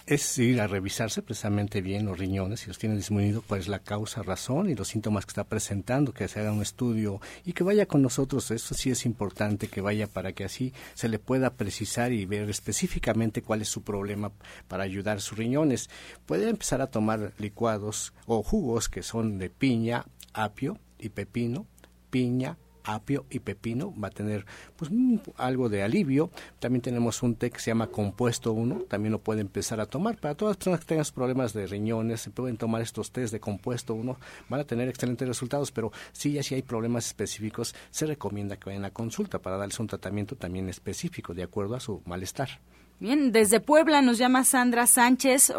es ir a revisarse precisamente bien los riñones, si los tiene disminuido, cuál es la causa, razón y los síntomas que está presentando, que se haga un estudio y que vaya con nosotros. Eso sí es importante que vaya para que así se le pueda precisar y ver específicamente cuál es su problema para ayudar a sus riñones. Puede empezar a tomar licuados o jugos que son de piña, apio y pepino, piña, apio y pepino, va a tener pues algo de alivio. También tenemos un té que se llama compuesto 1, también lo puede empezar a tomar. Para todas las personas que tengan problemas de riñones, se pueden tomar estos tés de compuesto 1, van a tener excelentes resultados, pero si ya si hay problemas específicos, se recomienda que vayan a consulta para darles un tratamiento también específico de acuerdo a su malestar. Bien, desde Puebla nos llama Sandra Sánchez,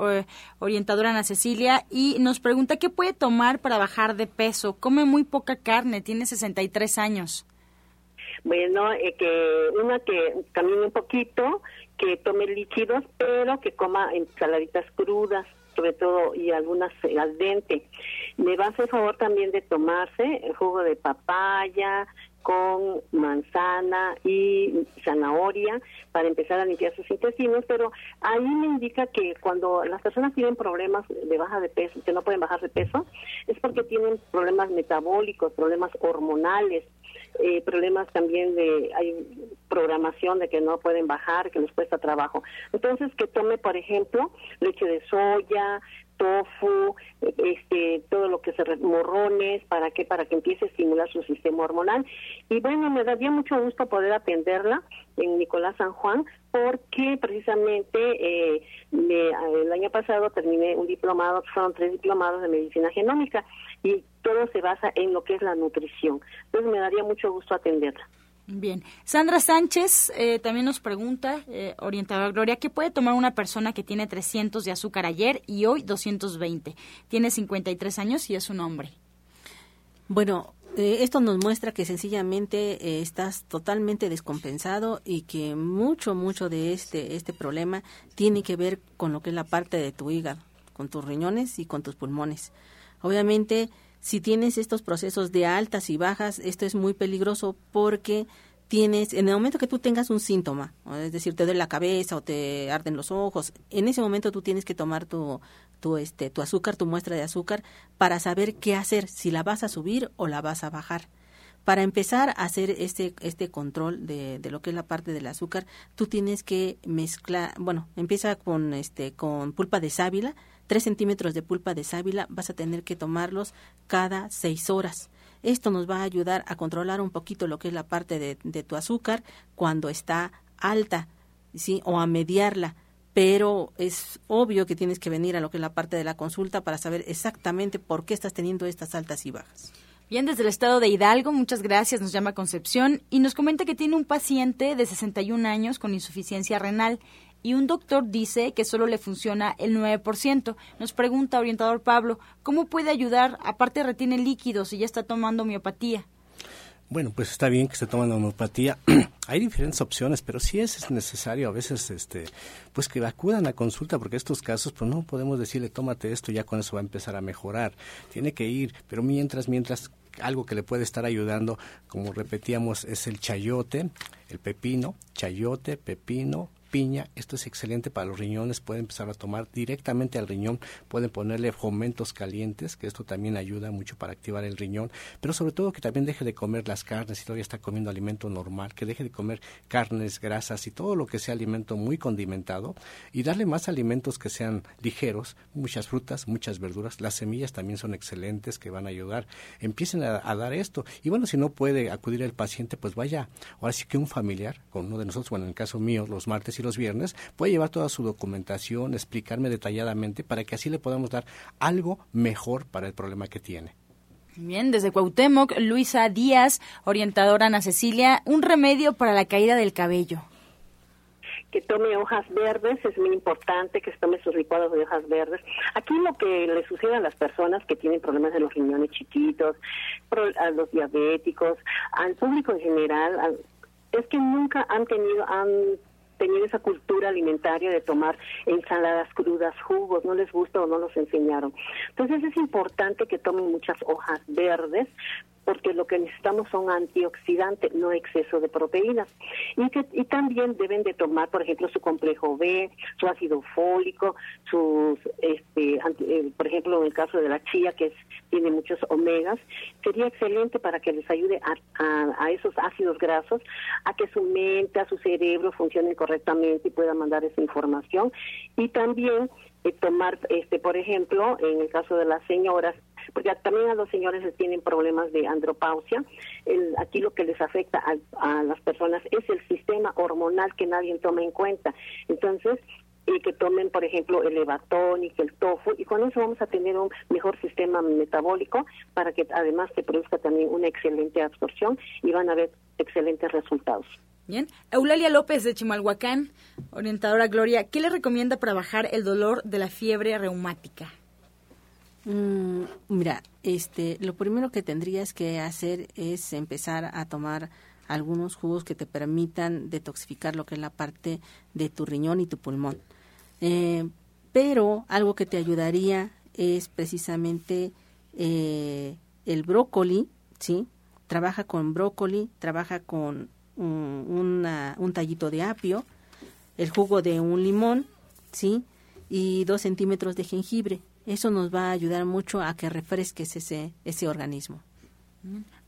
orientadora Ana Cecilia, y nos pregunta qué puede tomar para bajar de peso. Come muy poca carne, tiene 63 años. Bueno, eh, que una que camine un poquito, que tome líquidos, pero que coma ensaladitas crudas, sobre todo, y algunas al dente. Me va a hacer favor también de tomarse el jugo de papaya, con manzana y zanahoria para empezar a limpiar sus intestinos, pero ahí me indica que cuando las personas tienen problemas de baja de peso, que no pueden bajar de peso, es porque tienen problemas metabólicos, problemas hormonales, eh, problemas también de hay programación de que no pueden bajar, que les cuesta trabajo. Entonces que tome, por ejemplo, leche de soya, tofu, este, todo lo que se morrones, ¿para qué? Para que empiece a estimular su sistema hormonal. Y bueno, me daría mucho gusto poder atenderla en Nicolás San Juan, porque precisamente eh, el año pasado terminé un diplomado, fueron tres diplomados de medicina genómica, y todo se basa en lo que es la nutrición. Entonces me daría mucho gusto atenderla. Bien. Sandra Sánchez eh, también nos pregunta, eh, orientadora Gloria, ¿qué puede tomar una persona que tiene 300 de azúcar ayer y hoy 220? Tiene 53 años y es un hombre. Bueno, eh, esto nos muestra que sencillamente eh, estás totalmente descompensado y que mucho, mucho de este, este problema tiene que ver con lo que es la parte de tu hígado, con tus riñones y con tus pulmones. Obviamente, si tienes estos procesos de altas y bajas, esto es muy peligroso porque tienes, en el momento que tú tengas un síntoma, es decir, te duele la cabeza o te arden los ojos, en ese momento tú tienes que tomar tu, tu, este, tu azúcar, tu muestra de azúcar, para saber qué hacer, si la vas a subir o la vas a bajar. Para empezar a hacer este, este control de, de lo que es la parte del azúcar, tú tienes que mezclar, bueno, empieza con, este, con pulpa de sábila, 3 centímetros de pulpa de sábila vas a tener que tomarlos cada 6 horas. Esto nos va a ayudar a controlar un poquito lo que es la parte de, de tu azúcar cuando está alta, ¿sí? O a mediarla. Pero es obvio que tienes que venir a lo que es la parte de la consulta para saber exactamente por qué estás teniendo estas altas y bajas. Bien, desde el estado de Hidalgo, muchas gracias, nos llama Concepción y nos comenta que tiene un paciente de 61 años con insuficiencia renal y un doctor dice que solo le funciona el 9%. Nos pregunta, orientador Pablo, ¿cómo puede ayudar? Aparte retiene líquidos y ya está tomando homeopatía. Bueno, pues está bien que se tomen homeopatía. Hay diferentes opciones, pero si es necesario a veces, este, pues que acudan a consulta, porque estos casos, pues no podemos decirle, tómate esto, ya con eso va a empezar a mejorar. Tiene que ir, pero mientras, mientras, algo que le puede estar ayudando, como repetíamos, es el chayote, el pepino, chayote, pepino, piña, esto es excelente para los riñones, pueden empezar a tomar directamente al riñón, pueden ponerle fomentos calientes, que esto también ayuda mucho para activar el riñón, pero sobre todo que también deje de comer las carnes si todavía está comiendo alimento normal, que deje de comer carnes, grasas y todo lo que sea alimento muy condimentado y darle más alimentos que sean ligeros, muchas frutas, muchas verduras, las semillas también son excelentes que van a ayudar. Empiecen a, a dar esto y bueno, si no puede acudir el paciente, pues vaya, ahora sí que un familiar con uno de nosotros, bueno, en el caso mío, los martes y los viernes, puede llevar toda su documentación, explicarme detalladamente para que así le podamos dar algo mejor para el problema que tiene. Bien, desde Cuauhtémoc, Luisa Díaz, orientadora Ana Cecilia, un remedio para la caída del cabello que tome hojas verdes, es muy importante que se tome sus licuados de hojas verdes. Aquí lo que le sucede a las personas que tienen problemas de los riñones chiquitos, a los diabéticos, al público en general, es que nunca han tenido, han tenido esa cultura alimentaria de tomar ensaladas crudas, jugos, no les gusta o no los enseñaron. Entonces es importante que tomen muchas hojas verdes porque lo que necesitamos son antioxidantes, no exceso de proteínas. Y, que, y también deben de tomar, por ejemplo, su complejo B, su ácido fólico, sus, este, por ejemplo, en el caso de la chía, que tiene muchos omegas, sería excelente para que les ayude a, a, esos ácidos grasos a que su mente, a su cerebro funcionen correctamente y puedan mandar esa información. Y también eh, tomar, este, por ejemplo, en el caso de las señoras, porque también a los señores les tienen problemas de andropausia. El, aquí lo que les afecta a, las personas es el sistema hormonal que nadie toma en cuenta. Entonces, y que tomen, por ejemplo, el y el tofu, y con eso vamos a tener un mejor sistema metabólico para que además se produzca también una excelente absorción y van a ver excelentes resultados. Bien. Eulalia López de Chimalhuacán, orientadora Gloria, ¿qué le recomienda para bajar el dolor de la fiebre reumática? Mm, mira, este, lo primero que tendrías que hacer es empezar a tomar algunos jugos que te permitan detoxificar lo que es la parte de tu riñón y tu pulmón. Eh, pero algo que te ayudaría es precisamente eh, el brócoli, ¿sí? Trabaja con brócoli, trabaja con un, un tallito de apio, el jugo de un limón, ¿sí? Y dos centímetros de jengibre. Eso nos va a ayudar mucho a que refresques ese, ese organismo.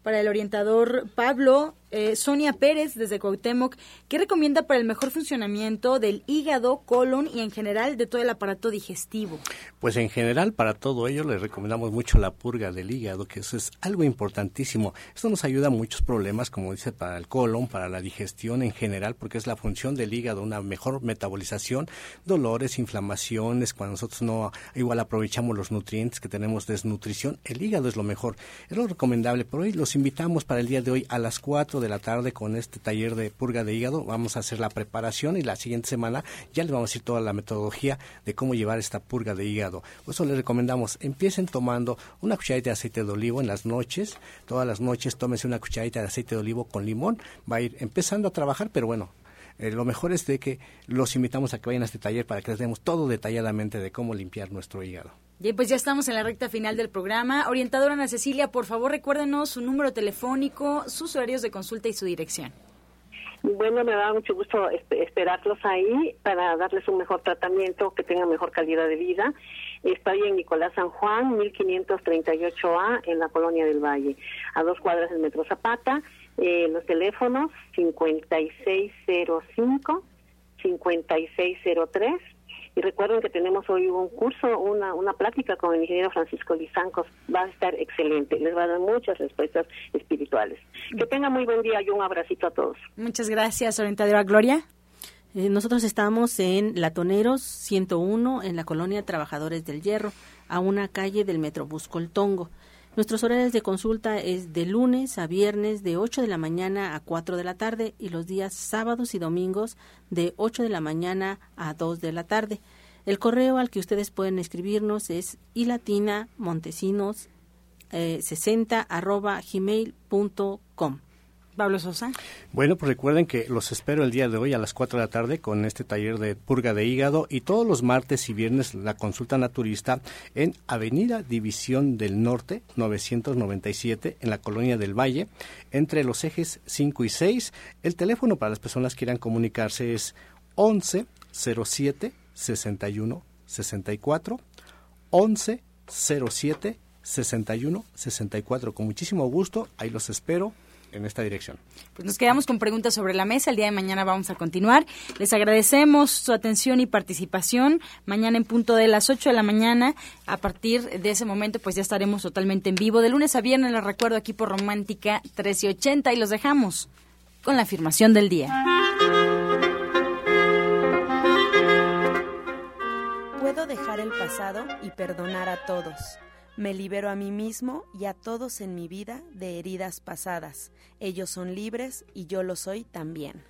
Para el orientador Pablo, eh, Sonia Pérez desde Cuauhtémoc, ¿qué recomienda para el mejor funcionamiento del hígado, colon y en general de todo el aparato digestivo? Pues en general para todo ello le recomendamos mucho la purga del hígado, que eso es algo importantísimo. Esto nos ayuda a muchos problemas, como dice, para el colon, para la digestión en general, porque es la función del hígado, una mejor metabolización, dolores, inflamaciones, cuando nosotros no igual aprovechamos los nutrientes que tenemos desnutrición, el hígado es lo mejor, es lo recomendable. Por hoy los invitamos para el día de hoy a las 4 de la tarde con este taller de purga de hígado. Vamos a hacer la preparación y la siguiente semana ya les vamos a decir toda la metodología de cómo llevar esta purga de hígado. Por eso les recomendamos, empiecen tomando una cucharadita de aceite de olivo en las noches. Todas las noches tómense una cucharadita de aceite de olivo con limón. Va a ir empezando a trabajar, pero bueno, eh, lo mejor es de que los invitamos a que vayan a este taller para que les demos todo detalladamente de cómo limpiar nuestro hígado. Bien, pues ya estamos en la recta final del programa. Orientadora Ana Cecilia, por favor recuérdenos su número telefónico, sus horarios de consulta y su dirección. Bueno, me da mucho gusto esperarlos ahí para darles un mejor tratamiento, que tengan mejor calidad de vida. Estoy en Nicolás San Juan, 1538A, en la Colonia del Valle, a dos cuadras del Metro Zapata. Eh, los teléfonos 5605, 5603 y recuerden que tenemos hoy un curso, una, una plática con el ingeniero Francisco Lizancos. Va a estar excelente. Les va a dar muchas respuestas espirituales. Que tengan muy buen día y un abracito a todos. Muchas gracias, orientadora Gloria. Eh, nosotros estamos en Latoneros 101, en la colonia Trabajadores del Hierro, a una calle del Metrobús Coltongo. Nuestros horarios de consulta es de lunes a viernes de 8 de la mañana a 4 de la tarde y los días sábados y domingos de 8 de la mañana a 2 de la tarde. El correo al que ustedes pueden escribirnos es ilatina montesinos eh, 60 arroba gmail.com. Pablo Sosa. Bueno, pues recuerden que los espero el día de hoy a las 4 de la tarde con este taller de purga de hígado y todos los martes y viernes la consulta naturista en Avenida División del Norte 997 en la Colonia del Valle entre los ejes 5 y 6. El teléfono para las personas que quieran comunicarse es 11 07 61 64 11 07 61 64. Con muchísimo gusto, ahí los espero en esta dirección. Pues nos quedamos con preguntas sobre la mesa. El día de mañana vamos a continuar. Les agradecemos su atención y participación. Mañana en punto de las 8 de la mañana. A partir de ese momento, pues ya estaremos totalmente en vivo. De lunes a viernes, les recuerdo aquí por Romántica 1380 y los dejamos con la afirmación del día. Puedo dejar el pasado y perdonar a todos. Me libero a mí mismo y a todos en mi vida de heridas pasadas. Ellos son libres y yo lo soy también.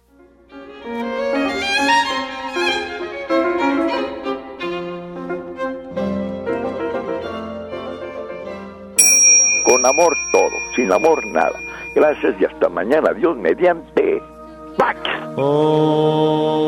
Con amor todo, sin amor nada. Gracias y hasta mañana. Dios mediante. ¡Pax! Oh.